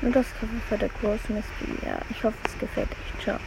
Und das Cover für der großen ist Ja, ich hoffe, es gefällt euch. Ciao.